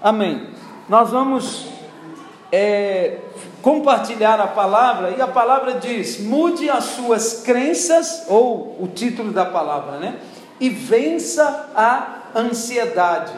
Amém. Nós vamos é, compartilhar a palavra e a palavra diz: mude as suas crenças, ou o título da palavra, né? E vença a ansiedade.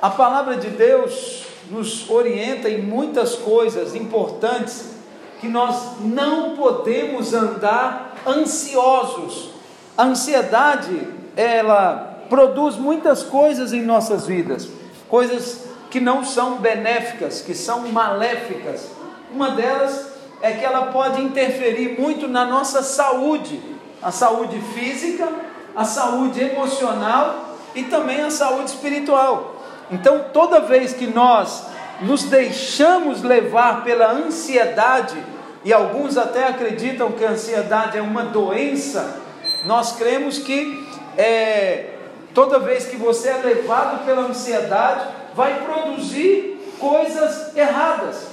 A palavra de Deus nos orienta em muitas coisas importantes que nós não podemos andar ansiosos. A ansiedade, ela produz muitas coisas em nossas vidas, coisas que não são benéficas, que são maléficas. Uma delas é que ela pode interferir muito na nossa saúde, a saúde física, a saúde emocional e também a saúde espiritual. Então, toda vez que nós nos deixamos levar pela ansiedade, e alguns até acreditam que a ansiedade é uma doença, nós cremos que é, toda vez que você é levado pela ansiedade, vai produzir coisas erradas.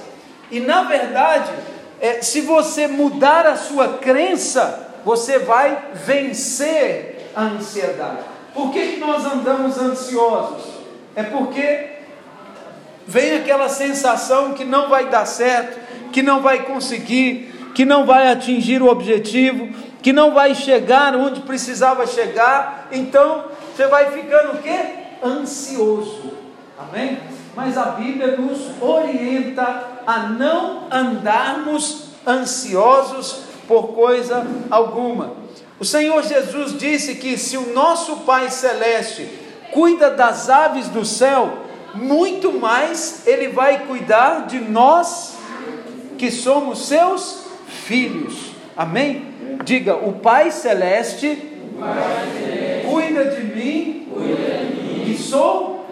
E na verdade, é, se você mudar a sua crença, você vai vencer a ansiedade. Por que, que nós andamos ansiosos? É porque vem aquela sensação que não vai dar certo, que não vai conseguir, que não vai atingir o objetivo, que não vai chegar onde precisava chegar. Então, você vai ficando o quê? Ansioso. Amém? Mas a Bíblia nos orienta a não andarmos ansiosos por coisa alguma. O Senhor Jesus disse que se o nosso Pai Celeste cuida das aves do céu, muito mais Ele vai cuidar de nós que somos seus filhos. Amém? Diga, o Pai Celeste, cuida de mim, que sou,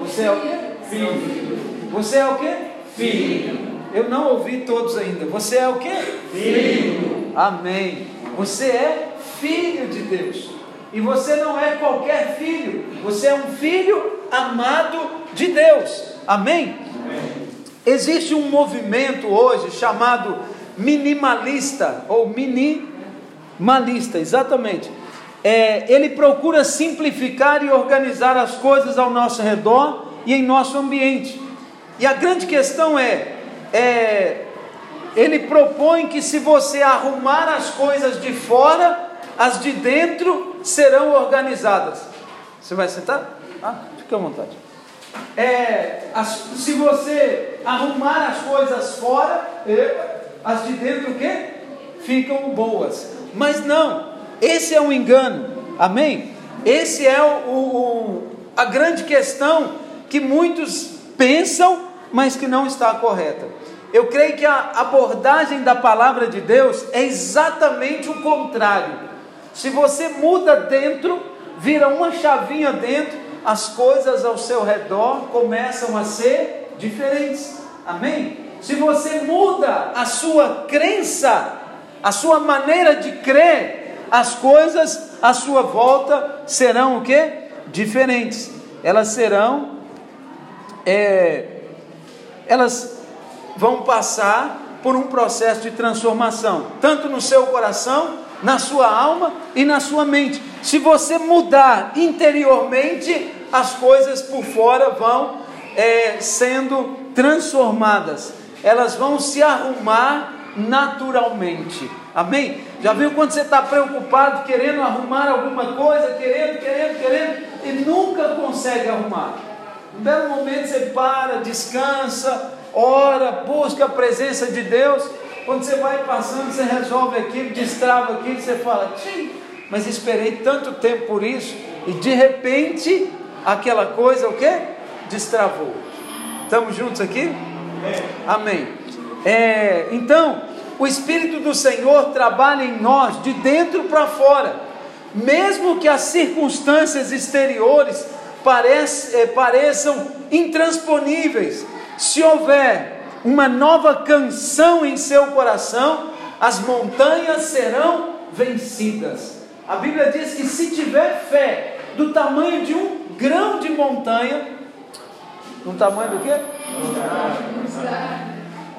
você é o quê? Filho. Você é o quê? Filho. Eu não ouvi todos ainda. Você é o quê? Filho. Amém. Você é filho de Deus. E você não é qualquer filho, você é um filho amado de Deus. Amém? Amém? Existe um movimento hoje chamado minimalista ou minimalista, exatamente. É, ele procura simplificar e organizar as coisas ao nosso redor e em nosso ambiente. E a grande questão é, é ele propõe que se você arrumar as coisas de fora, as de dentro serão organizadas. Você vai sentar? Ah, fica à vontade. É, as, se você arrumar as coisas fora, as de dentro o quê? Ficam boas. Mas não, esse é um engano. Amém? Esse é o, o, a grande questão que muitos pensam, mas que não está correta. Eu creio que a abordagem da palavra de Deus é exatamente o contrário. Se você muda dentro, vira uma chavinha dentro, as coisas ao seu redor começam a ser diferentes. Amém? Se você muda a sua crença, a sua maneira de crer, as coisas à sua volta serão o que? Diferentes. Elas serão, é, elas vão passar por um processo de transformação, tanto no seu coração na sua alma e na sua mente. Se você mudar interiormente, as coisas por fora vão é, sendo transformadas, elas vão se arrumar naturalmente. Amém? Já viu quando você está preocupado, querendo arrumar alguma coisa, querendo, querendo, querendo, e nunca consegue arrumar? Um belo momento você para, descansa, ora, busca a presença de Deus quando você vai passando, você resolve aquilo, destrava aquilo, você fala, Tchim, mas esperei tanto tempo por isso, e de repente, aquela coisa, o que? Destravou. Estamos juntos aqui? Amém. É, então, o Espírito do Senhor trabalha em nós de dentro para fora, mesmo que as circunstâncias exteriores parece, é, pareçam intransponíveis, se houver uma nova canção em seu coração, as montanhas serão vencidas. A Bíblia diz que se tiver fé do tamanho de um grão de montanha, um tamanho do quê?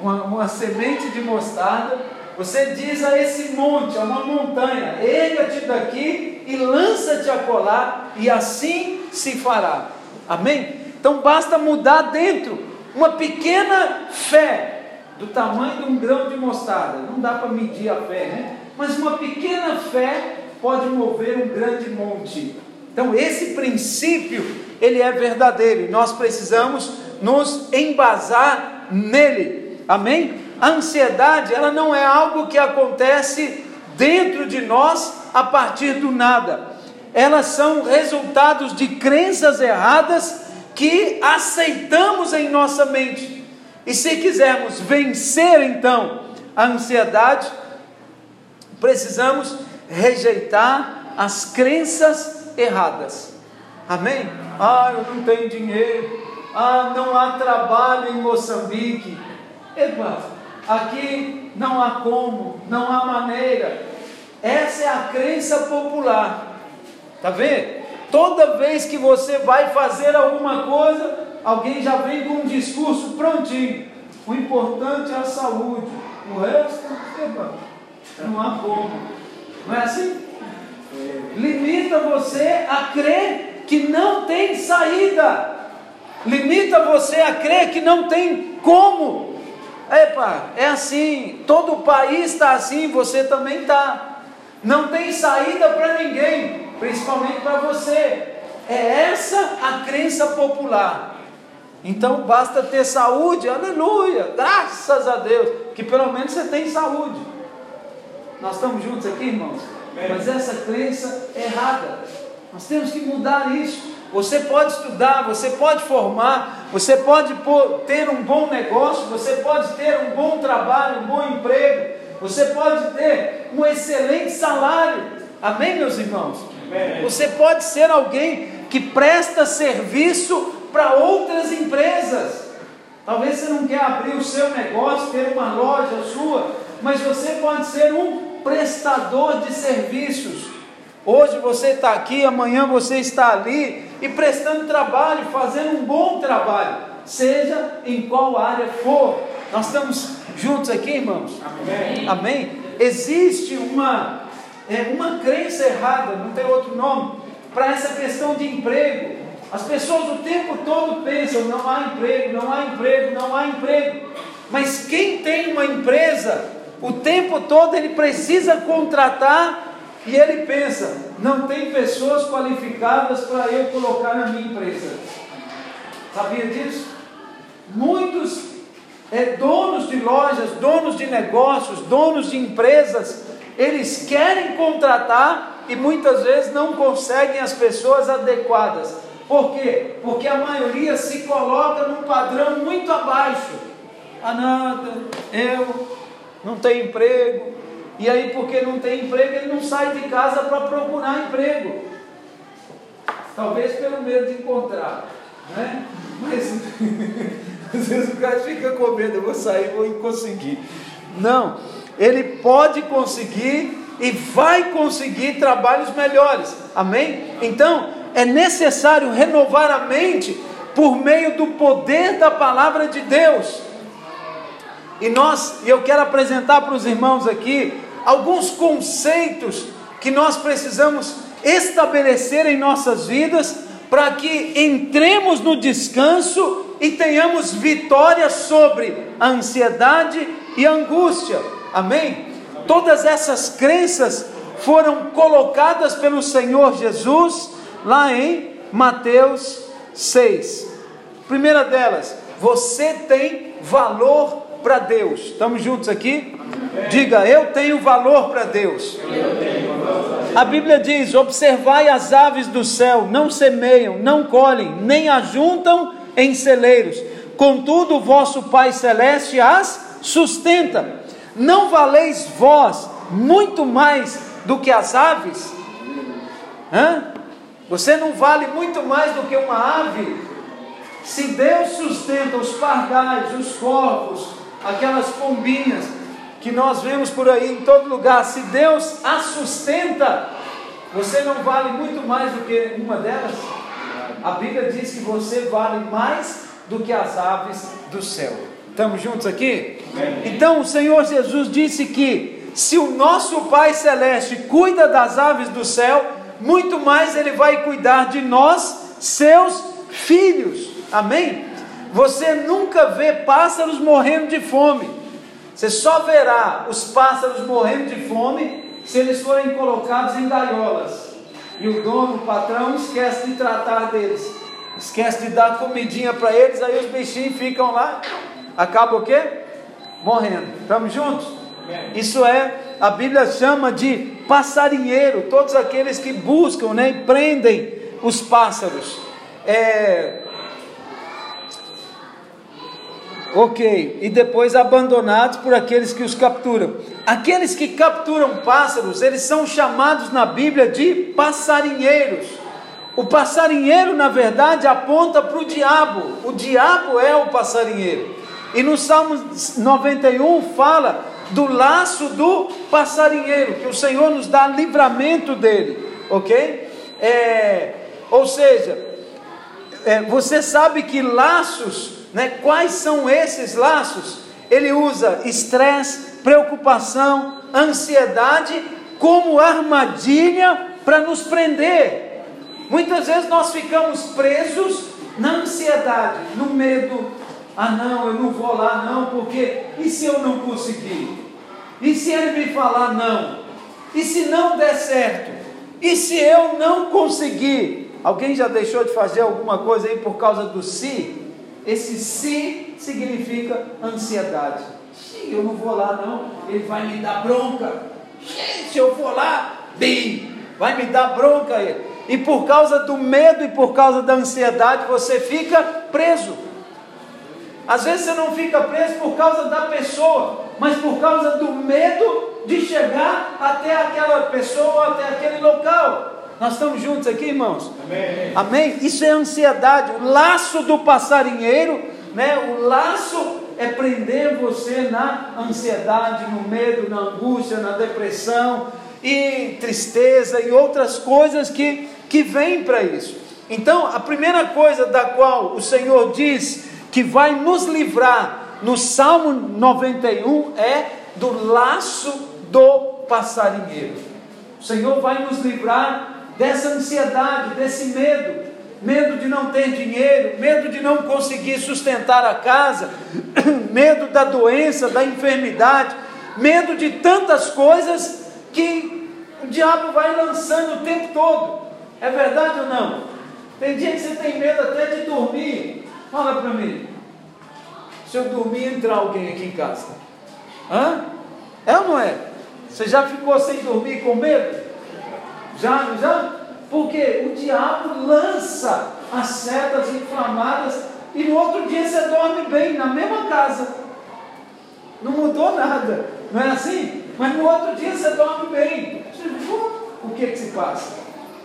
Uma, uma semente de mostarda, você diz a esse monte, a uma montanha, erga-te daqui e lança-te a colar, e assim se fará. Amém? Então basta mudar dentro uma pequena fé do tamanho de um grão de mostarda. Não dá para medir a fé, né? Mas uma pequena fé pode mover um grande monte. Então esse princípio, ele é verdadeiro nós precisamos nos embasar nele. Amém? A ansiedade, ela não é algo que acontece dentro de nós a partir do nada. Elas são resultados de crenças erradas que aceitamos em nossa mente. E se quisermos vencer então a ansiedade, precisamos rejeitar as crenças erradas. Amém? Ah, eu não tenho dinheiro. Ah, não há trabalho em Moçambique. Epa, aqui não há como, não há maneira. Essa é a crença popular. Tá vendo? Toda vez que você vai fazer alguma coisa, alguém já vem com um discurso prontinho. O importante é a saúde. O resto, epa, não há como. Não é assim? Limita você a crer que não tem saída. Limita você a crer que não tem como. Epa, é assim. Todo o país está assim, você também está. Não tem saída para ninguém, principalmente para você. É essa a crença popular. Então basta ter saúde, aleluia, graças a Deus, que pelo menos você tem saúde. Nós estamos juntos aqui, irmãos? Mas essa crença é errada. Nós temos que mudar isso. Você pode estudar, você pode formar, você pode ter um bom negócio, você pode ter um bom trabalho, um bom emprego, você pode ter um excelente salário. Amém, meus irmãos? Amém. Você pode ser alguém que presta serviço para outras empresas. Talvez você não quer abrir o seu negócio, ter uma loja sua, mas você pode ser um prestador de serviços. Hoje você está aqui, amanhã você está ali e prestando trabalho, fazendo um bom trabalho, seja em qual área for. Nós estamos juntos aqui, irmãos? Amém. Amém? Existe uma, é, uma crença errada, não tem outro nome, para essa questão de emprego. As pessoas o tempo todo pensam: não há emprego, não há emprego, não há emprego. Mas quem tem uma empresa, o tempo todo ele precisa contratar e ele pensa: não tem pessoas qualificadas para eu colocar na minha empresa. Sabia disso? Muitos é, donos de lojas, donos de negócios, donos de empresas, eles querem contratar e muitas vezes não conseguem as pessoas adequadas. Por quê? Porque a maioria se coloca num padrão muito abaixo. Ah, nada, eu não tenho emprego, e aí, porque não tem emprego, ele não sai de casa para procurar emprego. Talvez pelo medo de encontrar, né? Mas às vezes o cara fica com medo, eu vou sair, vou conseguir. Não, ele pode conseguir e vai conseguir trabalhos melhores. Amém? Então, é necessário renovar a mente por meio do poder da palavra de Deus. E nós, e eu quero apresentar para os irmãos aqui alguns conceitos que nós precisamos estabelecer em nossas vidas para que entremos no descanso e tenhamos vitória sobre a ansiedade e a angústia. Amém? Todas essas crenças foram colocadas pelo Senhor Jesus lá em Mateus 6. Primeira delas, você tem valor para Deus. Estamos juntos aqui? Diga, eu tenho valor para Deus. A Bíblia diz: Observai as aves do céu, não semeiam, não colhem, nem ajuntam em celeiros, contudo, vosso Pai Celeste as sustenta. Não valeis vós muito mais do que as aves? Hã? Você não vale muito mais do que uma ave? Se Deus sustenta os pardais, os corvos, aquelas pombinhas que nós vemos por aí em todo lugar, se Deus a sustenta, você não vale muito mais do que uma delas? A Bíblia diz que você vale mais do que as aves do céu. Estamos juntos aqui? Então o Senhor Jesus disse que se o nosso Pai Celeste cuida das aves do céu, muito mais Ele vai cuidar de nós, seus filhos. Amém? Você nunca vê pássaros morrendo de fome. Você só verá os pássaros morrendo de fome se eles forem colocados em gaiolas. E o dono, o patrão, esquece de tratar deles. Esquece de dar comidinha para eles, aí os bichinhos ficam lá. Acaba o quê? Morrendo. Estamos juntos? Isso é, a Bíblia chama de passarinheiro, todos aqueles que buscam né, e prendem os pássaros. É, Ok, e depois abandonados por aqueles que os capturam. Aqueles que capturam pássaros, eles são chamados na Bíblia de passarinheiros. O passarinheiro, na verdade, aponta para o diabo. O diabo é o passarinheiro. E no Salmo 91 fala do laço do passarinheiro, que o Senhor nos dá livramento dele, ok? É, ou seja, é, você sabe que laços né? Quais são esses laços? Ele usa estresse, preocupação, ansiedade como armadilha para nos prender. Muitas vezes nós ficamos presos na ansiedade, no medo. Ah, não, eu não vou lá, não, porque e se eu não conseguir? E se ele me falar não? E se não der certo? E se eu não conseguir? Alguém já deixou de fazer alguma coisa aí por causa do si? Esse se significa ansiedade. Sim, eu não vou lá não, ele vai me dar bronca. Se eu for lá, bem, vai me dar bronca ele. E por causa do medo e por causa da ansiedade, você fica preso. Às vezes você não fica preso por causa da pessoa, mas por causa do medo de chegar até aquela pessoa, até aquele local. Nós estamos juntos aqui, irmãos? Amém. Amém? Isso é ansiedade. O laço do passarinheiro, né? O laço é prender você na ansiedade, no medo, na angústia, na depressão e tristeza e outras coisas que, que vêm para isso. Então, a primeira coisa da qual o Senhor diz que vai nos livrar no Salmo 91 é do laço do passarinheiro. O Senhor vai nos livrar dessa ansiedade, desse medo, medo de não ter dinheiro, medo de não conseguir sustentar a casa, medo da doença, da enfermidade, medo de tantas coisas que o diabo vai lançando o tempo todo. É verdade ou não? Tem dia que você tem medo até de dormir. Fala para mim. Se eu dormir, entrar alguém aqui em casa. Hã? É ou não é? Você já ficou sem dormir com medo? Já, já? Porque o diabo lança as setas inflamadas e no outro dia você dorme bem, na mesma casa. Não mudou nada, não é assim? Mas no outro dia você dorme bem. O que que se passa?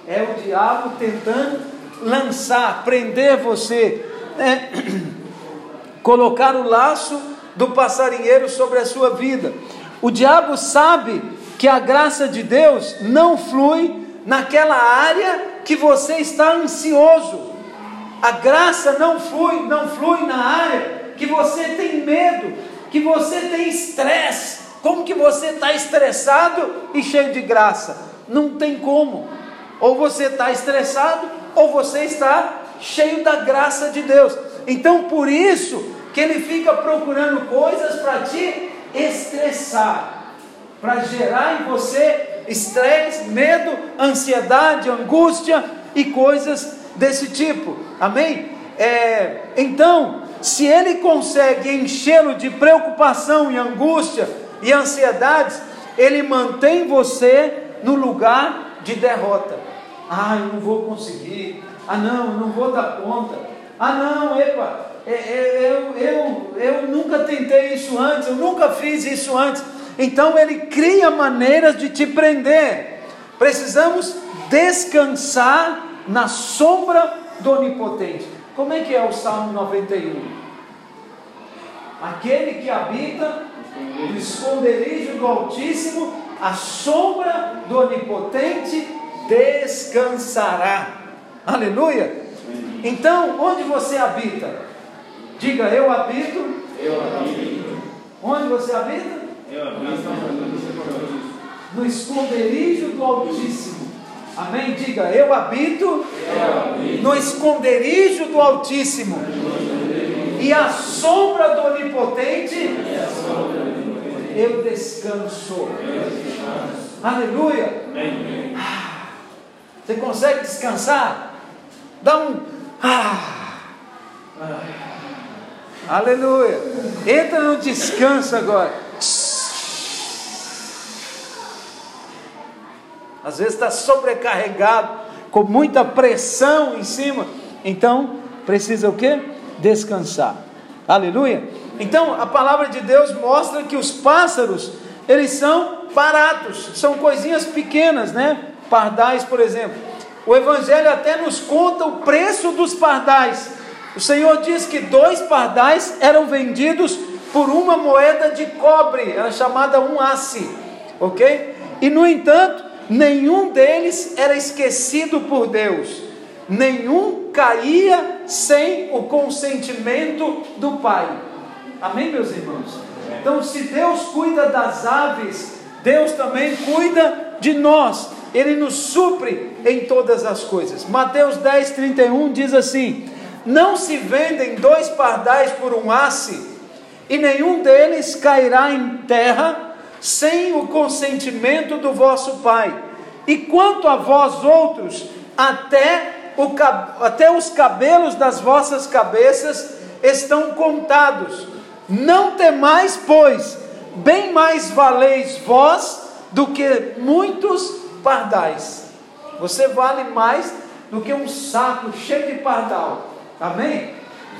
É o diabo tentando lançar, prender você, né? colocar o laço do passarinheiro sobre a sua vida. O diabo sabe que a graça de Deus não flui naquela área que você está ansioso. A graça não flui, não flui na área que você tem medo, que você tem estresse. Como que você está estressado e cheio de graça? Não tem como. Ou você está estressado, ou você está cheio da graça de Deus. Então, por isso que ele fica procurando coisas para te estressar, para gerar em você estresse, medo, ansiedade, angústia e coisas desse tipo. Amém? É, então, se ele consegue enchê-lo de preocupação e angústia e ansiedades, ele mantém você no lugar de derrota. Ah, eu não vou conseguir. Ah, não, não vou dar conta. Ah, não, epa, é, é, eu, eu, eu nunca tentei isso antes, eu nunca fiz isso antes. Então ele cria maneiras de te prender. Precisamos descansar na sombra do Onipotente. Como é que é o Salmo 91? Aquele que habita no esconderijo do Altíssimo, a sombra do Onipotente descansará. Aleluia! Então, onde você habita? Diga, eu habito. Eu habito. Onde você habita? No esconderijo do Altíssimo. Amém? Diga, eu habito, no esconderijo do Altíssimo. E a sombra do Onipotente, eu descanso. Aleluia. Ah, você consegue descansar? Dá um. Ah. Aleluia. Entra no descanso agora. Às vezes está sobrecarregado, com muita pressão em cima. Então, precisa o que? Descansar. Aleluia. Então, a palavra de Deus mostra que os pássaros, eles são baratos, são coisinhas pequenas, né? Pardais, por exemplo. O Evangelho até nos conta o preço dos pardais. O Senhor diz que dois pardais eram vendidos por uma moeda de cobre, era chamada um asse, ok? E no entanto, nenhum deles era esquecido por Deus, nenhum caía sem o consentimento do Pai. Amém, meus irmãos? Então, se Deus cuida das aves, Deus também cuida de nós, Ele nos supre em todas as coisas. Mateus 10, 31 diz assim: Não se vendem dois pardais por um asse, e nenhum deles cairá em terra sem o consentimento do vosso Pai. E quanto a vós outros, até, o, até os cabelos das vossas cabeças estão contados. Não temais, pois, bem mais valeis vós do que muitos pardais. Você vale mais do que um saco cheio de pardal. Amém?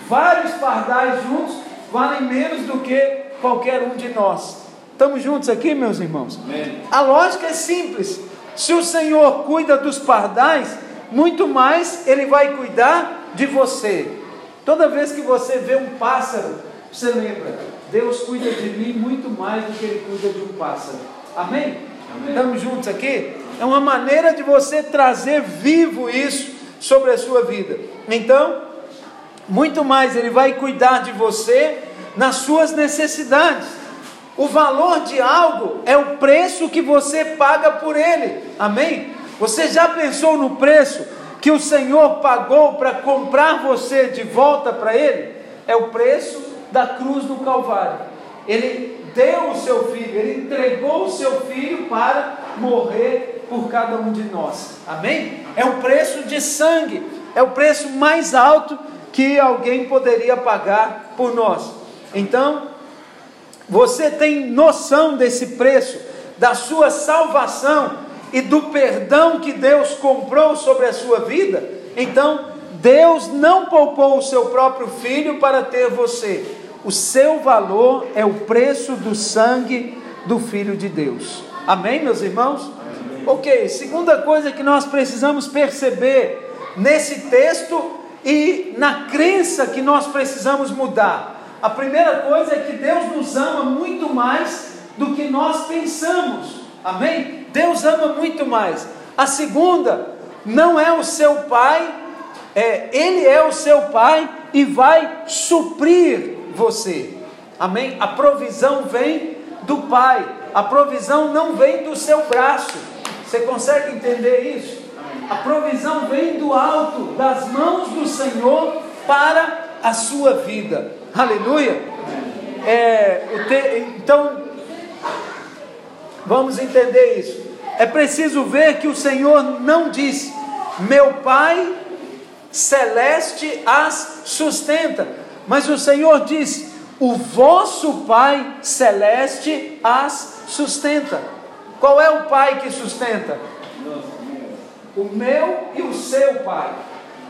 Vários pardais juntos valem menos do que qualquer um de nós. Estamos juntos aqui, meus irmãos? Amém. A lógica é simples. Se o Senhor cuida dos pardais, muito mais Ele vai cuidar de você. Toda vez que você vê um pássaro, você lembra, Deus cuida de mim muito mais do que Ele cuida de um pássaro. Amém? Amém? Estamos juntos aqui? É uma maneira de você trazer vivo isso sobre a sua vida. Então, muito mais Ele vai cuidar de você nas suas necessidades. O valor de algo é o preço que você paga por ele. Amém? Você já pensou no preço que o Senhor pagou para comprar você de volta para ele? É o preço da cruz do Calvário. Ele deu o seu filho, ele entregou o seu filho para morrer por cada um de nós. Amém? É um preço de sangue, é o preço mais alto que alguém poderia pagar por nós. Então, você tem noção desse preço, da sua salvação e do perdão que Deus comprou sobre a sua vida? Então, Deus não poupou o seu próprio filho para ter você. O seu valor é o preço do sangue do Filho de Deus. Amém, meus irmãos? Ok, segunda coisa que nós precisamos perceber nesse texto e na crença que nós precisamos mudar. A primeira coisa é que Deus nos ama muito mais do que nós pensamos. Amém? Deus ama muito mais. A segunda, não é o seu pai, é, Ele é o seu pai e vai suprir você. Amém? A provisão vem do Pai. A provisão não vem do seu braço. Você consegue entender isso? A provisão vem do alto, das mãos do Senhor para a sua vida. Aleluia. É, te, então, vamos entender isso. É preciso ver que o Senhor não disse: Meu Pai celeste as sustenta, mas o Senhor disse: O vosso Pai celeste as sustenta. Qual é o Pai que sustenta? O meu e o seu Pai.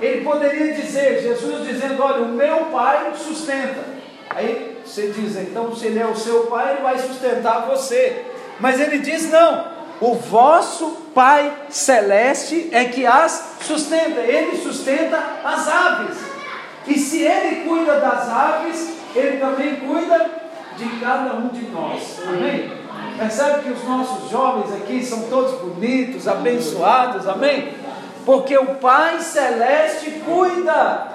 Ele poderia dizer, Jesus dizendo: Olha, o meu pai sustenta. Aí você diz, então, se ele é o seu pai, ele vai sustentar você. Mas ele diz: Não, o vosso Pai Celeste é que as sustenta, ele sustenta as aves. E se ele cuida das aves, ele também cuida de cada um de nós. Amém? Percebe que os nossos jovens aqui são todos bonitos, abençoados, amém? Porque o Pai Celeste cuida.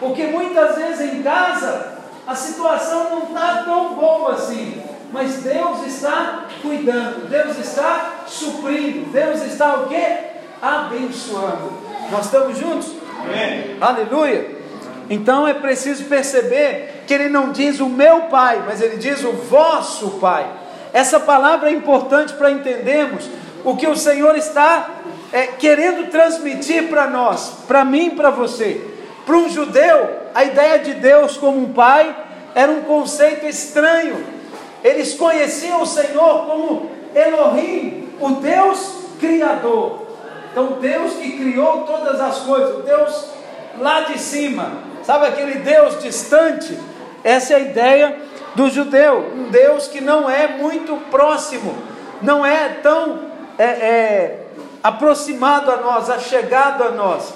Porque muitas vezes em casa a situação não está tão boa assim, mas Deus está cuidando, Deus está suprindo, Deus está o quê? abençoando. Nós estamos juntos? Amém. Aleluia. Então é preciso perceber que ele não diz o meu pai, mas ele diz o vosso pai. Essa palavra é importante para entendermos o que o Senhor está é, querendo transmitir para nós, para mim e para você. Para um judeu, a ideia de Deus como um pai era um conceito estranho. Eles conheciam o Senhor como Elohim, o Deus Criador. Então, Deus que criou todas as coisas, o Deus lá de cima, sabe aquele Deus distante? Essa é a ideia do judeu, um Deus que não é muito próximo, não é tão é, é, aproximado a nós, achegado a nós,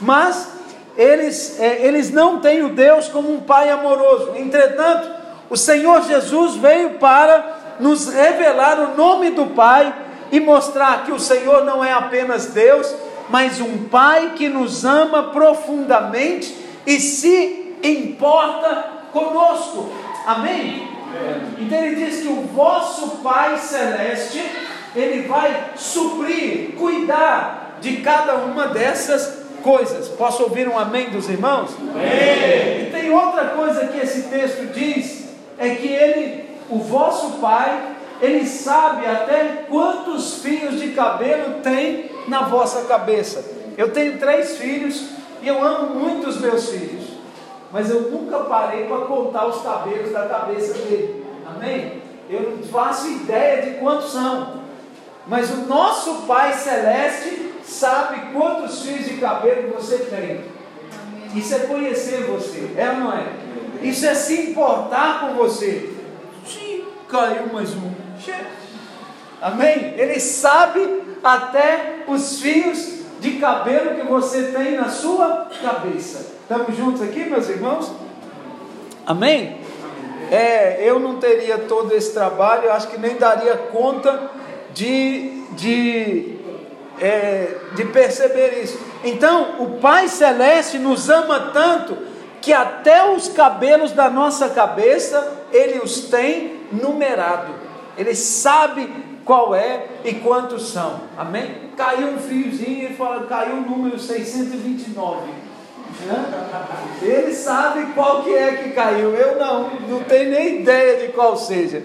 mas eles, é, eles não têm o Deus como um pai amoroso, entretanto, o Senhor Jesus veio para nos revelar o nome do Pai e mostrar que o Senhor não é apenas Deus, mas um Pai que nos ama profundamente e se importa conosco. Amém? Então ele diz que o vosso Pai Celeste, ele vai suprir, cuidar de cada uma dessas coisas. Posso ouvir um amém dos irmãos? Amém. E tem outra coisa que esse texto diz, é que ele, o vosso Pai, ele sabe até quantos fios de cabelo tem na vossa cabeça. Eu tenho três filhos e eu amo muito os meus filhos, mas eu nunca parei para contar os cabelos da cabeça dele. Amém? Eu não faço ideia de quantos são, mas o nosso Pai Celeste sabe quantos fios de cabelo você tem. Isso é conhecer você, é ou não é? Isso é se importar com você. Sim, caiu mais um. Amém? Ele sabe até os fios de cabelo que você tem na sua cabeça. Estamos juntos aqui, meus irmãos? Amém? É, eu não teria todo esse trabalho, eu acho que nem daria conta de, de, é, de perceber isso. Então, o Pai Celeste nos ama tanto que até os cabelos da nossa cabeça Ele os tem numerado. Ele sabe qual é e quantos são. Amém? Caiu um fiozinho e fala, caiu o número 629. Ele sabe qual que é que caiu. Eu não, não tenho nem ideia de qual seja.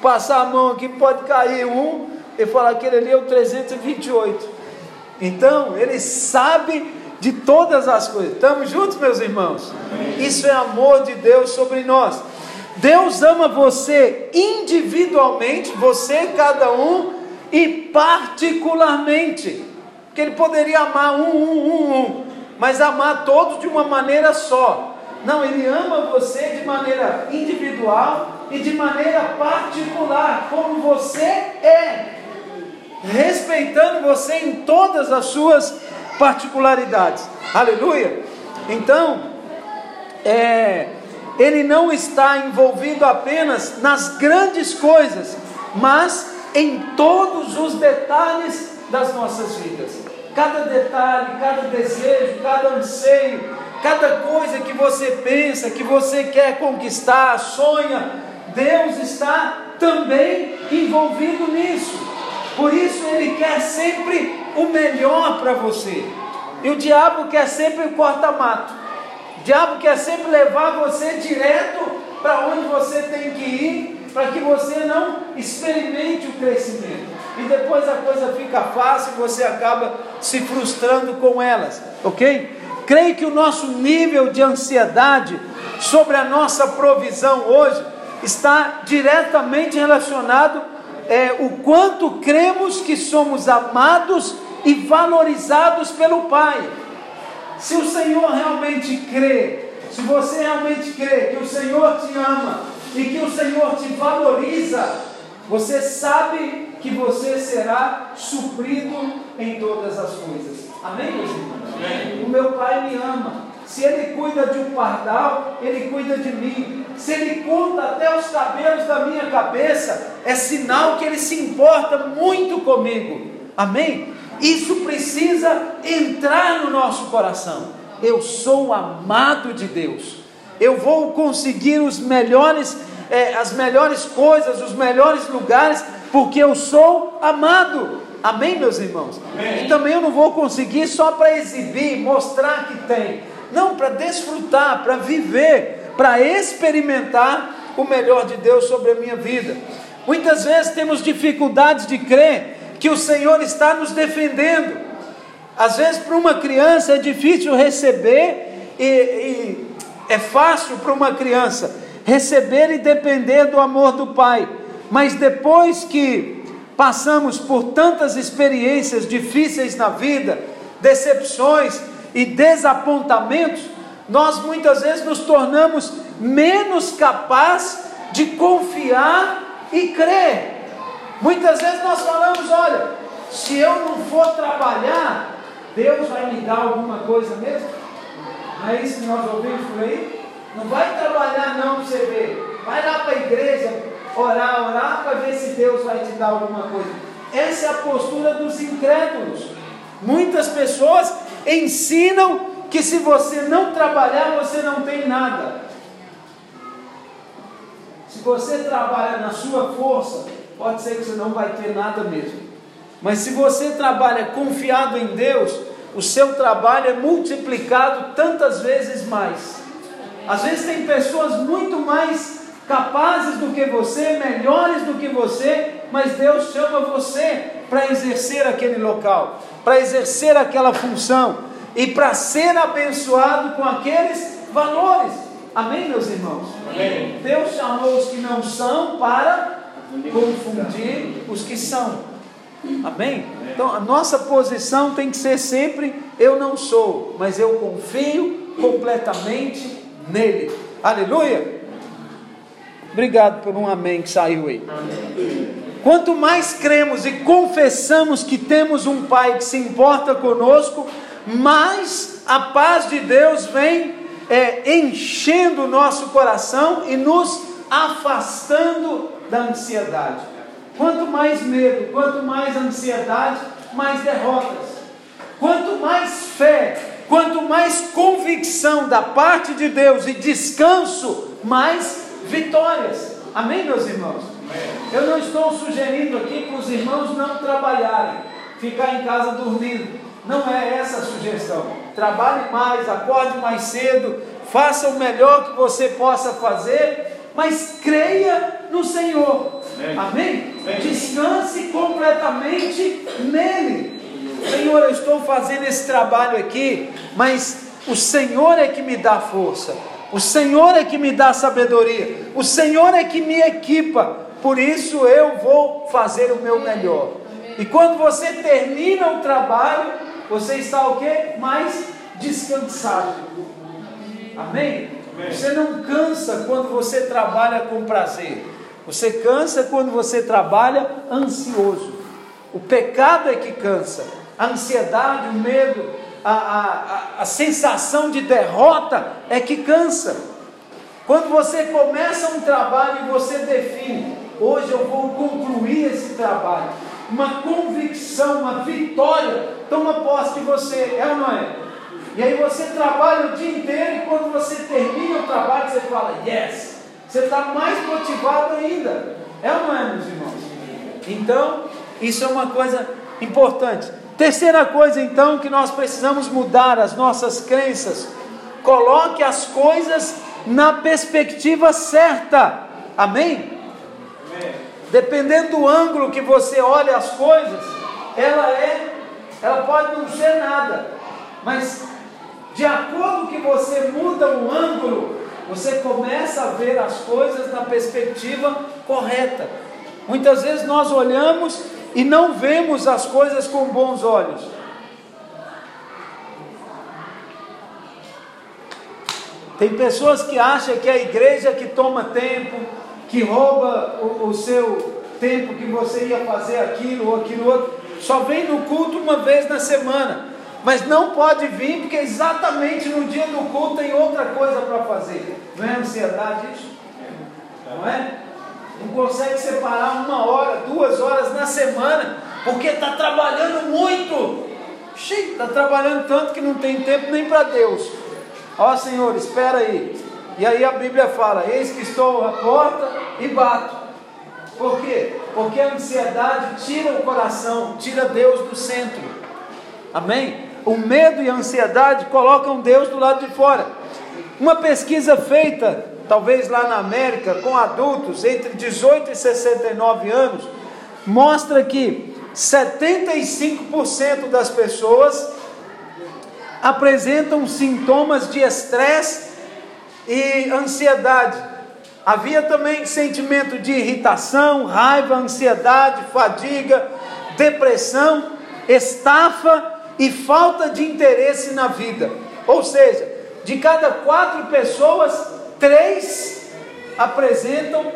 Passar a mão aqui pode cair um e falar aquele ali é o 328. Então, ele sabe de todas as coisas. Estamos juntos, meus irmãos? Isso é amor de Deus sobre nós. Deus ama você individualmente, você, cada um, e particularmente. Porque Ele poderia amar um, um, um, um, mas amar todos de uma maneira só. Não, Ele ama você de maneira individual e de maneira particular, como você é, respeitando você em todas as suas particularidades. Aleluia! Então, é ele não está envolvido apenas nas grandes coisas, mas em todos os detalhes das nossas vidas. Cada detalhe, cada desejo, cada anseio, cada coisa que você pensa, que você quer conquistar, sonha, Deus está também envolvido nisso. Por isso ele quer sempre o melhor para você. E o diabo quer sempre o corta-mato. O diabo quer sempre levar você direto para onde você tem que ir, para que você não experimente o crescimento. E depois a coisa fica fácil e você acaba se frustrando com elas, ok? Creio que o nosso nível de ansiedade sobre a nossa provisão hoje está diretamente relacionado é, o quanto cremos que somos amados e valorizados pelo Pai. Se o Senhor realmente crê, se você realmente crê que o Senhor te ama e que o Senhor te valoriza, você sabe que você será suprido em todas as coisas. Amém, meus irmãos? Amém. O meu Pai me ama. Se Ele cuida de um pardal, Ele cuida de mim. Se Ele conta até os cabelos da minha cabeça, é sinal que Ele se importa muito comigo. Amém? Isso precisa entrar no nosso coração. Eu sou amado de Deus. Eu vou conseguir os melhores, é, as melhores coisas, os melhores lugares, porque eu sou amado. Amém, meus irmãos? Amém. E também eu não vou conseguir só para exibir, mostrar que tem. Não, para desfrutar, para viver, para experimentar o melhor de Deus sobre a minha vida. Muitas vezes temos dificuldades de crer que o Senhor está nos defendendo. Às vezes, para uma criança é difícil receber, e, e é fácil para uma criança receber e depender do amor do Pai, mas depois que passamos por tantas experiências difíceis na vida, decepções e desapontamentos, nós muitas vezes nos tornamos menos capazes de confiar e crer. Muitas vezes nós falamos: olha, se eu não for trabalhar, Deus vai me dar alguma coisa mesmo? Não é isso que nós ouvimos por aí? Não vai trabalhar não para você ver. Vai lá para a igreja, orar, orar para ver se Deus vai te dar alguma coisa. Essa é a postura dos incrédulos. Muitas pessoas ensinam que se você não trabalhar, você não tem nada. Se você trabalha na sua força, pode ser que você não vai ter nada mesmo. Mas se você trabalha confiado em Deus, o seu trabalho é multiplicado tantas vezes mais. Às vezes tem pessoas muito mais capazes do que você, melhores do que você, mas Deus chama você para exercer aquele local, para exercer aquela função e para ser abençoado com aqueles valores. Amém, meus irmãos? Amém. Deus chamou os que não são para confundir os que são. Amém? Então a nossa posição tem que ser sempre: eu não sou, mas eu confio completamente nele. Aleluia! Obrigado por um amém que saiu aí. Quanto mais cremos e confessamos que temos um Pai que se importa conosco, mais a paz de Deus vem é, enchendo o nosso coração e nos afastando da ansiedade. Quanto mais medo, quanto mais ansiedade, mais derrotas. Quanto mais fé, quanto mais convicção da parte de Deus e descanso, mais vitórias. Amém, meus irmãos? Eu não estou sugerindo aqui para os irmãos não trabalharem, ficar em casa dormindo. Não é essa a sugestão. Trabalhe mais, acorde mais cedo, faça o melhor que você possa fazer, mas creia no Senhor. Amém. Amém? Amém. Descanse completamente nele. Senhor, eu estou fazendo esse trabalho aqui, mas o Senhor é que me dá força. O Senhor é que me dá sabedoria. O Senhor é que me equipa. Por isso eu vou fazer o meu melhor. E quando você termina o trabalho, você está o quê? Mais descansado. Amém? Amém. Você não cansa quando você trabalha com prazer. Você cansa quando você trabalha ansioso. O pecado é que cansa. A ansiedade, o medo, a, a, a, sensação de derrota é que cansa. Quando você começa um trabalho e você define, hoje eu vou concluir esse trabalho, uma convicção, uma vitória, toma posse de você, é ou não é? E aí você trabalha o dia inteiro e quando você termina o trabalho, você fala, yes, você está mais motivado ainda, é ou não é, meus irmãos? Então, isso é uma coisa importante. Terceira coisa, então, que nós precisamos mudar as nossas crenças. Coloque as coisas na perspectiva certa. Amém? Amém. Dependendo do ângulo que você olha as coisas, ela é, ela pode não ser nada, mas de acordo que você muda o ângulo, você começa a ver as coisas na perspectiva correta. Muitas vezes nós olhamos e não vemos as coisas com bons olhos. Tem pessoas que acham que a igreja que toma tempo, que rouba o, o seu tempo que você ia fazer aquilo ou aquilo outro, só vem no culto uma vez na semana. Mas não pode vir porque exatamente no dia do culto tem outra coisa para fazer. Não é ansiedade isso? Não é? Não consegue separar uma hora, duas horas na semana, porque está trabalhando muito. Está trabalhando tanto que não tem tempo nem para Deus. Ó Senhor, espera aí. E aí a Bíblia fala: Eis que estou à porta e bato. Por quê? Porque a ansiedade tira o coração, tira Deus do centro. Amém? O medo e a ansiedade colocam Deus do lado de fora. Uma pesquisa feita, talvez lá na América, com adultos entre 18 e 69 anos, mostra que 75% das pessoas apresentam sintomas de estresse e ansiedade. Havia também sentimento de irritação, raiva, ansiedade, fadiga, depressão, estafa e falta de interesse na vida. Ou seja, de cada quatro pessoas, três apresentam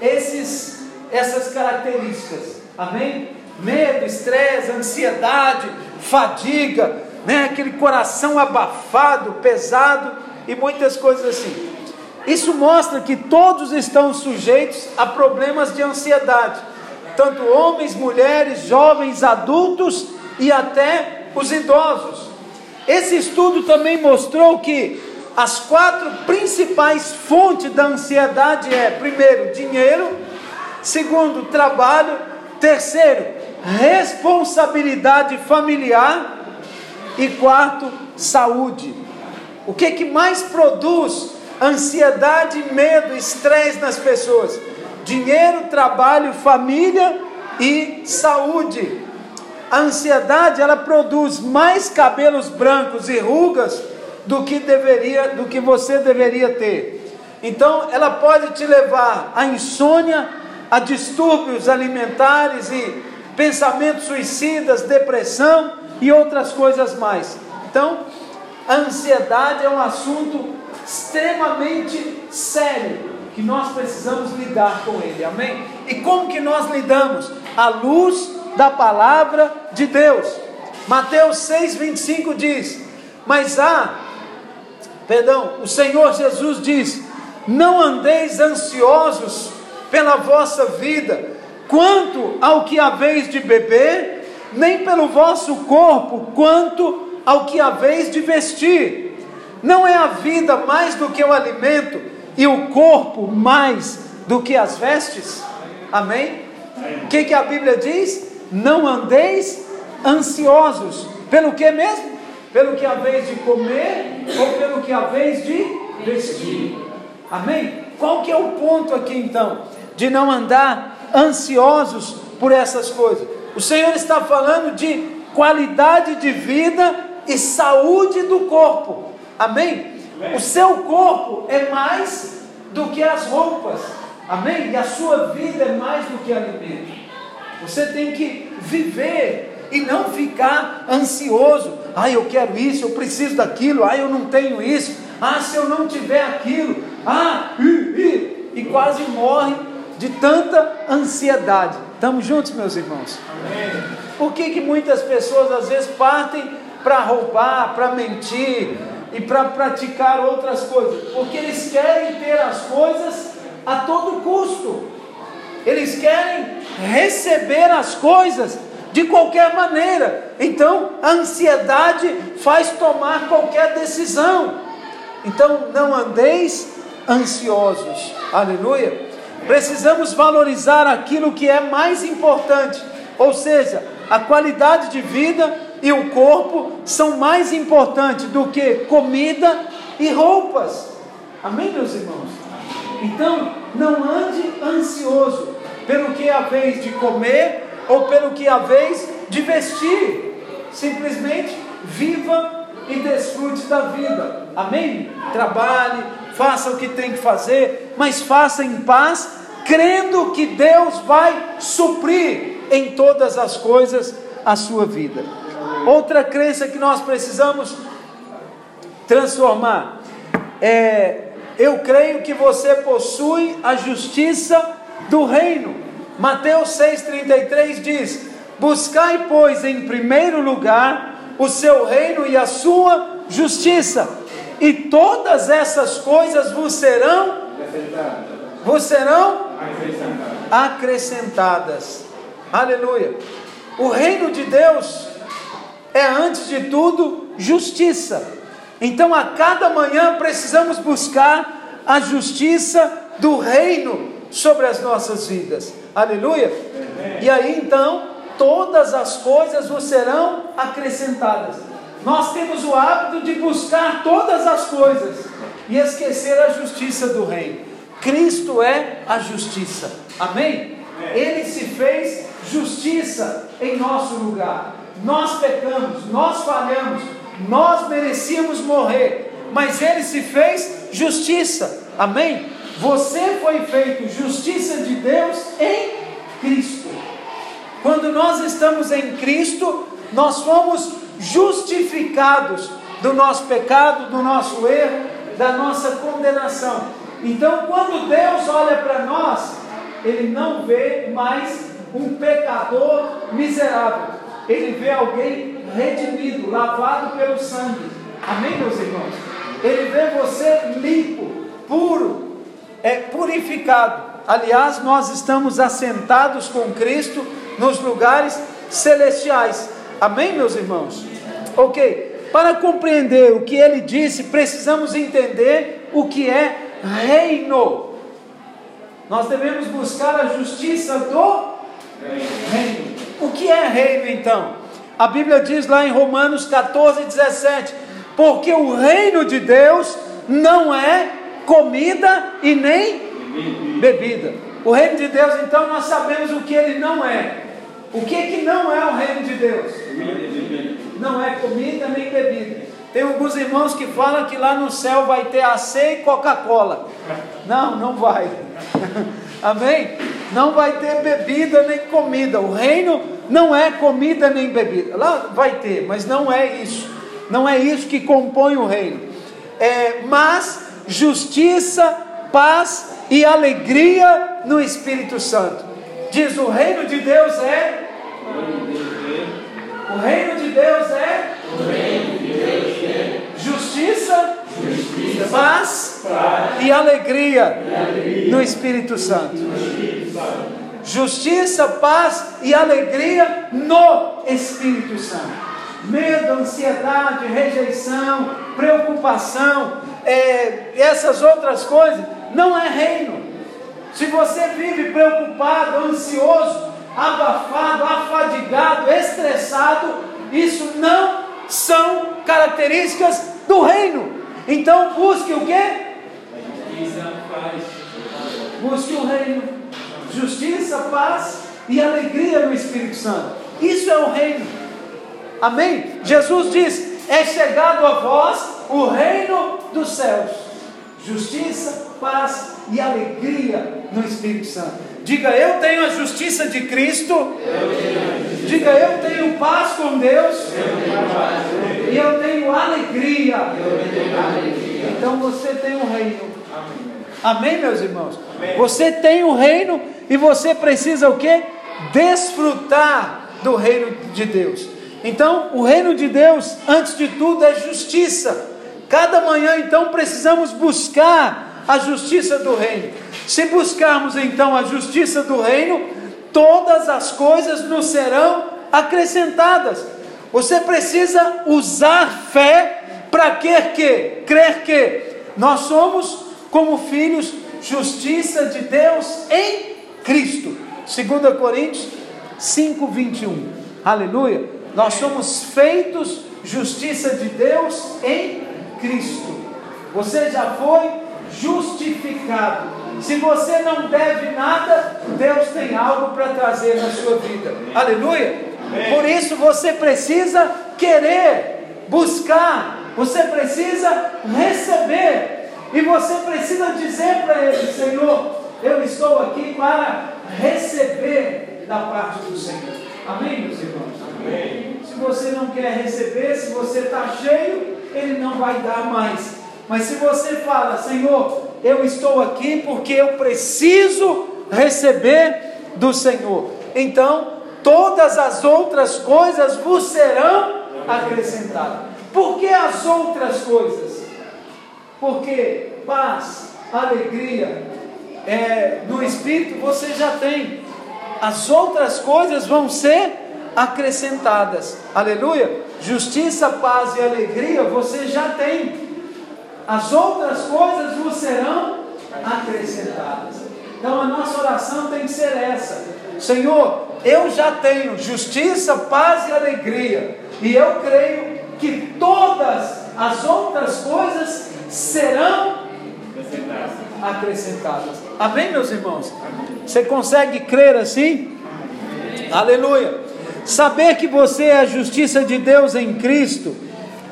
esses, essas características. Amém? Medo, estresse, ansiedade, fadiga, né? aquele coração abafado, pesado e muitas coisas assim. Isso mostra que todos estão sujeitos a problemas de ansiedade, tanto homens, mulheres, jovens, adultos e até os idosos. Esse estudo também mostrou que as quatro principais fontes da ansiedade é: primeiro, dinheiro, segundo, trabalho, terceiro, responsabilidade familiar e quarto, saúde. O que que mais produz ansiedade, medo, estresse nas pessoas? Dinheiro, trabalho, família e saúde. A ansiedade ela produz mais cabelos brancos e rugas do que deveria, do que você deveria ter. Então, ela pode te levar à insônia, a distúrbios alimentares e pensamentos suicidas, depressão e outras coisas mais. Então, a ansiedade é um assunto extremamente sério que nós precisamos lidar com ele. Amém? E como que nós lidamos? À luz da palavra de Deus. Mateus 6:25 diz: "Mas há Perdão, o Senhor Jesus diz: "Não andeis ansiosos pela vossa vida, quanto ao que haveis de beber, nem pelo vosso corpo, quanto ao que haveis de vestir. Não é a vida mais do que o alimento e o corpo mais do que as vestes?" Amém? O que, que a Bíblia diz? Não andeis ansiosos. Pelo que mesmo? Pelo que haveis de comer ou pelo que haveis de vestir. Amém? Qual que é o ponto aqui então? De não andar ansiosos por essas coisas. O Senhor está falando de qualidade de vida e saúde do corpo. Amém? O seu corpo é mais do que as roupas. Amém? E a sua vida é mais do que alimento. Você tem que viver e não ficar ansioso. Ah, eu quero isso, eu preciso daquilo. Ah, eu não tenho isso. Ah, se eu não tiver aquilo. Ah, e, quase morre de tanta ansiedade. Estamos juntos, meus irmãos? Amém. Por que, que muitas pessoas às vezes partem para roubar, para mentir e para praticar outras coisas? Porque eles querem ter as coisas a todo custo. Eles querem receber as coisas de qualquer maneira. Então, a ansiedade faz tomar qualquer decisão. Então, não andeis ansiosos. Aleluia. Precisamos valorizar aquilo que é mais importante, ou seja, a qualidade de vida e o corpo são mais importantes do que comida e roupas. Amém, meus irmãos? Então, não ande ansioso pelo que é vez de comer ou pelo que é vez de vestir. Simplesmente viva e desfrute da vida. Amém? Trabalhe, faça o que tem que fazer, mas faça em paz, crendo que Deus vai suprir em todas as coisas a sua vida. Outra crença que nós precisamos transformar é eu creio que você possui a justiça do reino. Mateus 6,33 diz: Buscai, pois, em primeiro lugar o seu reino e a sua justiça, e todas essas coisas vos serão vos serão acrescentadas. Aleluia. O reino de Deus é antes de tudo justiça. Então a cada manhã precisamos buscar a justiça do reino sobre as nossas vidas. Aleluia. E aí então, todas as coisas vos serão acrescentadas. Nós temos o hábito de buscar todas as coisas e esquecer a justiça do reino. Cristo é a justiça. Amém? Ele se fez justiça em nosso lugar. Nós pecamos, nós falhamos, nós merecíamos morrer, mas ele se fez justiça. Amém? Você foi feito justiça de Deus em Cristo. Quando nós estamos em Cristo, nós fomos justificados do nosso pecado, do nosso erro, da nossa condenação. Então, quando Deus olha para nós, Ele não vê mais um pecador miserável, Ele vê alguém redimido, lavado pelo sangue. Amém, meus irmãos? Ele vê você limpo, puro, é purificado. Aliás, nós estamos assentados com Cristo nos lugares celestiais. Amém, meus irmãos? Ok. Para compreender o que ele disse, precisamos entender o que é reino. Nós devemos buscar a justiça do reino. O que é reino então? A Bíblia diz lá em Romanos 14, 17: Porque o reino de Deus não é comida e nem bebida. O reino de Deus, então, nós sabemos o que ele não é. O que que não é o reino de Deus? Não é comida nem bebida. Tem alguns irmãos que falam que lá no céu vai ter AC e Coca-Cola. Não, não vai. Amém? Não vai ter bebida nem comida. O reino não é comida nem bebida. Lá vai ter, mas não é isso. Não é isso que compõe o reino. É, mas justiça, paz e alegria no Espírito Santo. Diz: o reino de Deus é. O reino de Deus é. Justiça, paz, e alegria no Espírito Santo. Justiça, paz e alegria no Espírito Santo. Medo, ansiedade, rejeição, preocupação, é, essas outras coisas, não é reino. Se você vive preocupado, ansioso, abafado, afadigado, estressado, isso não são características do reino. Então busque o que? Busque o reino. Justiça, paz e alegria no Espírito Santo. Isso é o reino. Amém? Jesus diz: é chegado a vós o reino dos céus. Justiça, paz e alegria no Espírito Santo. Diga, eu tenho a justiça de Cristo. Diga, eu tenho paz com Deus. E eu tenho alegria. Então você tem um reino. Amém, meus irmãos? Você tem um reino e você precisa o que? Desfrutar do reino de Deus. Então, o reino de Deus, antes de tudo, é justiça. Cada manhã, então, precisamos buscar a justiça do reino. Se buscarmos, então, a justiça do reino, todas as coisas nos serão acrescentadas. Você precisa usar fé para crer que, crer que nós somos como filhos justiça de Deus em Cristo. 2 Coríntios 5, 21. Aleluia. Nós somos feitos justiça de Deus em Cristo. Você já foi justificado. Se você não deve nada, Deus tem algo para trazer na sua vida. Aleluia. Por isso você precisa querer, buscar, você precisa receber. E você precisa dizer para Ele: Senhor, eu estou aqui para receber da parte do Senhor. Amém, meus irmãos? Amém. Se você não quer receber, se você está cheio, ele não vai dar mais. Mas se você fala, Senhor, eu estou aqui porque eu preciso receber do Senhor, então todas as outras coisas vos serão acrescentadas. Por que as outras coisas? Porque paz, alegria, é, no Espírito você já tem. As outras coisas vão ser acrescentadas. Aleluia. Justiça, paz e alegria você já tem. As outras coisas vos serão acrescentadas. Então a nossa oração tem que ser essa: Senhor, eu já tenho justiça, paz e alegria, e eu creio que todas as outras coisas serão acrescentadas. Amém, meus irmãos? Você consegue crer assim? Aleluia. Saber que você é a justiça de Deus em Cristo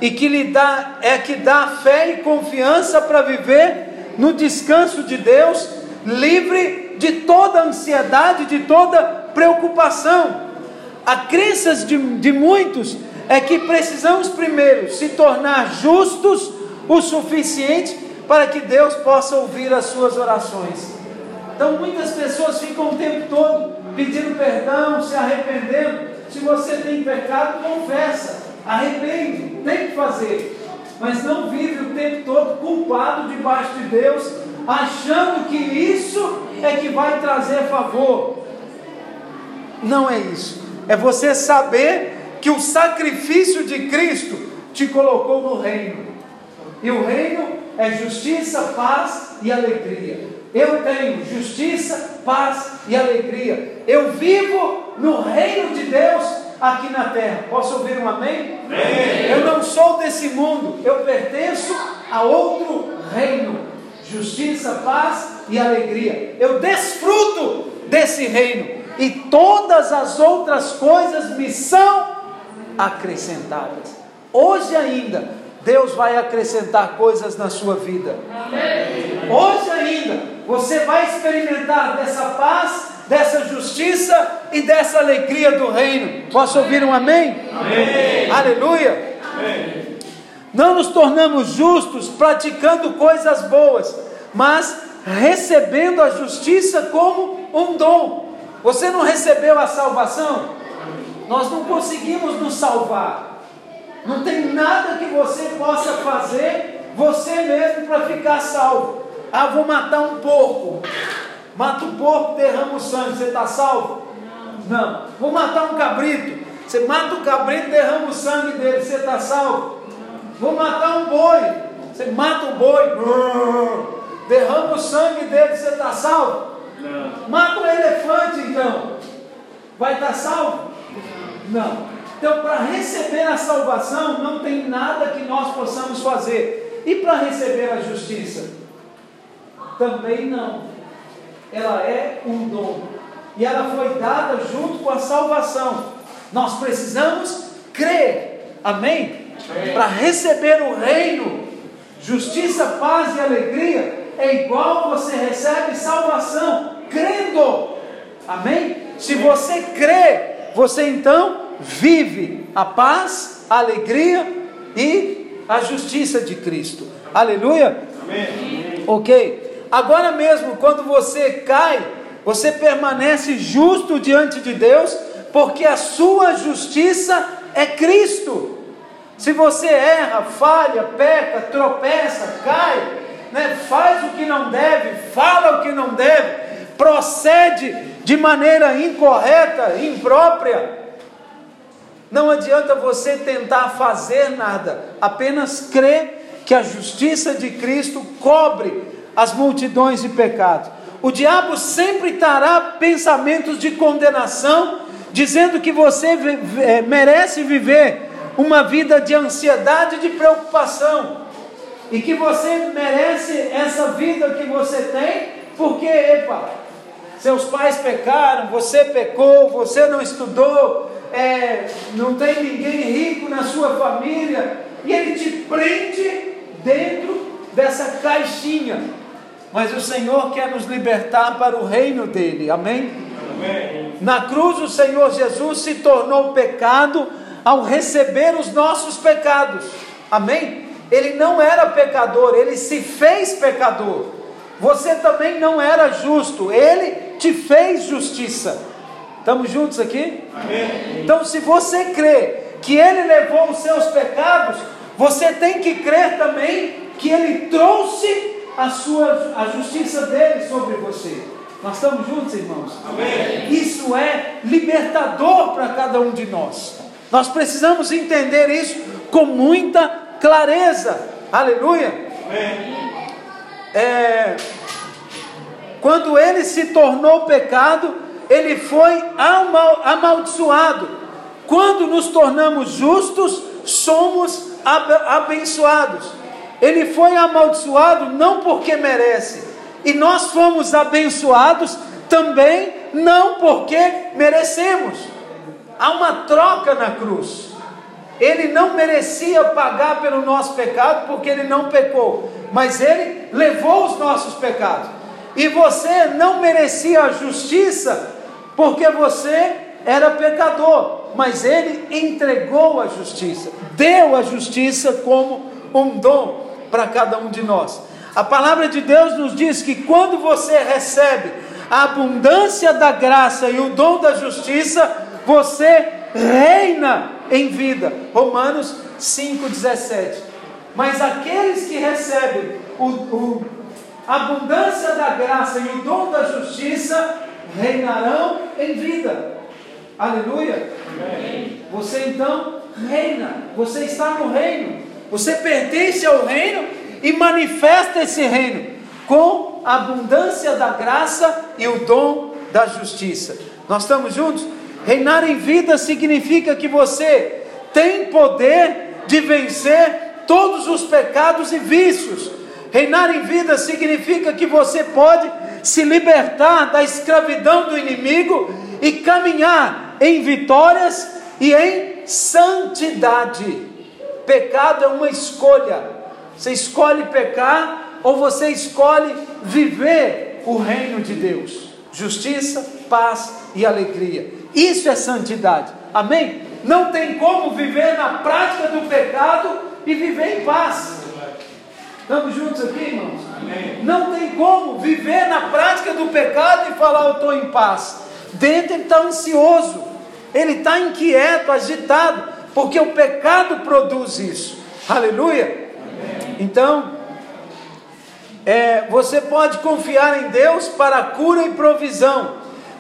e que lhe dá é que dá fé e confiança para viver no descanso de Deus, livre de toda ansiedade, de toda preocupação. A crença de, de muitos é que precisamos primeiro se tornar justos o suficiente para que Deus possa ouvir as suas orações. Então muitas pessoas ficam o tempo todo pedindo perdão, se arrependendo. Se você tem pecado, confessa, arrepende, tem que fazer. Mas não vive o tempo todo culpado debaixo de Deus, achando que isso é que vai trazer favor. Não é isso. É você saber que o sacrifício de Cristo te colocou no reino. E o reino é justiça, paz e alegria. Eu tenho justiça, paz e alegria. Eu vivo no reino de Deus aqui na terra. Posso ouvir um amém? amém? Eu não sou desse mundo, eu pertenço a outro reino. Justiça, paz e alegria. Eu desfruto desse reino e todas as outras coisas me são acrescentadas. Hoje ainda, Deus vai acrescentar coisas na sua vida. Amém. Hoje ainda, você vai experimentar dessa paz, dessa justiça e dessa alegria do reino. Posso ouvir um amém? amém. Aleluia. Amém. Não nos tornamos justos praticando coisas boas, mas recebendo a justiça como um dom. Você não recebeu a salvação? Nós não conseguimos nos salvar. Não tem nada que você possa fazer você mesmo para ficar salvo. Ah, vou matar um porco. Mata o porco, derrama o sangue, você está salvo? Não. Vou matar um cabrito. Você mata o cabrito, derrama o sangue dele, você está salvo? Vou matar um boi. Você mata o boi, derrama o sangue dele, você está salvo? Não. Mata o elefante então. Vai estar tá salvo? Não. Então, para receber a salvação, não tem nada que nós possamos fazer. E para receber a justiça? Também não. Ela é um dom. E ela foi dada junto com a salvação. Nós precisamos crer. Amém? Amém. Para receber o reino, justiça, paz e alegria, é igual você recebe salvação, crendo. Amém? Se você crê, você então vive a paz, a alegria e a justiça de Cristo. Aleluia? Amém. Ok. Agora mesmo, quando você cai, você permanece justo diante de Deus, porque a sua justiça é Cristo. Se você erra, falha, peca, tropeça, cai, né, faz o que não deve, fala o que não deve, procede de maneira incorreta, imprópria, não adianta você tentar fazer nada, apenas crer que a justiça de Cristo cobre as multidões de pecados. O diabo sempre trará pensamentos de condenação, dizendo que você é, merece viver uma vida de ansiedade e de preocupação, e que você merece essa vida que você tem, porque, epa, seus pais pecaram, você pecou, você não estudou, é, não tem ninguém rico na sua família, e ele te prende dentro dessa caixinha. Mas o Senhor quer nos libertar para o reino dele, amém? amém? Na cruz, o Senhor Jesus se tornou pecado ao receber os nossos pecados, amém? Ele não era pecador, ele se fez pecador. Você também não era justo, ele te fez justiça. Estamos juntos aqui? Amém. Então, se você crê que Ele levou os seus pecados, você tem que crer também que Ele trouxe a sua a justiça dele sobre você. Nós estamos juntos, irmãos? Amém. Isso é libertador para cada um de nós. Nós precisamos entender isso com muita clareza. Aleluia. É, quando ele se tornou pecado, ele foi amaldiçoado. Quando nos tornamos justos, somos abençoados. Ele foi amaldiçoado não porque merece, e nós fomos abençoados também não porque merecemos. Há uma troca na cruz. Ele não merecia pagar pelo nosso pecado porque ele não pecou, mas ele levou os nossos pecados. E você não merecia a justiça porque você era pecador, mas ele entregou a justiça, deu a justiça como um dom para cada um de nós. A palavra de Deus nos diz que quando você recebe a abundância da graça e o dom da justiça, você reina em vida. Romanos 5,17. Mas aqueles que recebem o, o, a abundância da graça e o dom da justiça reinarão em vida. Aleluia. Amém. Você então reina, você está no reino, você pertence ao reino e manifesta esse reino com a abundância da graça e o dom da justiça. Nós estamos juntos? Reinar em vida significa que você tem poder de vencer todos os pecados e vícios. Reinar em vida significa que você pode se libertar da escravidão do inimigo e caminhar em vitórias e em santidade. Pecado é uma escolha. Você escolhe pecar ou você escolhe viver o reino de Deus. Justiça, paz e alegria. Isso é santidade. Amém? Não tem como viver na prática do pecado e viver em paz. Estamos juntos aqui, irmãos? Amém. Não tem como viver na prática do pecado e falar eu estou em paz. Dentro ele está ansioso, ele está inquieto, agitado, porque o pecado produz isso. Aleluia. Amém. Então, é, você pode confiar em Deus para cura e provisão,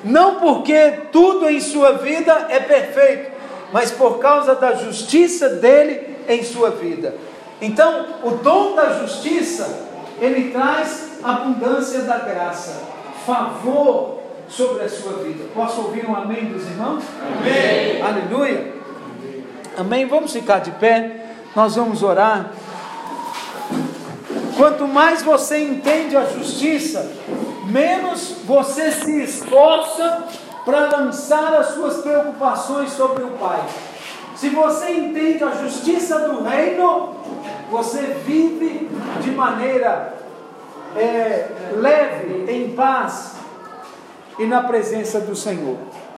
não porque tudo em sua vida é perfeito, mas por causa da justiça dele em sua vida. Então, o dom da justiça, ele traz abundância da graça, favor sobre a sua vida. Posso ouvir um amém dos irmãos? Amém. Aleluia. Amém. Vamos ficar de pé. Nós vamos orar. Quanto mais você entende a justiça, menos você se esforça para lançar as suas preocupações sobre o Pai. Se você entende a justiça do reino, você vive de maneira é, leve, em paz e na presença do Senhor.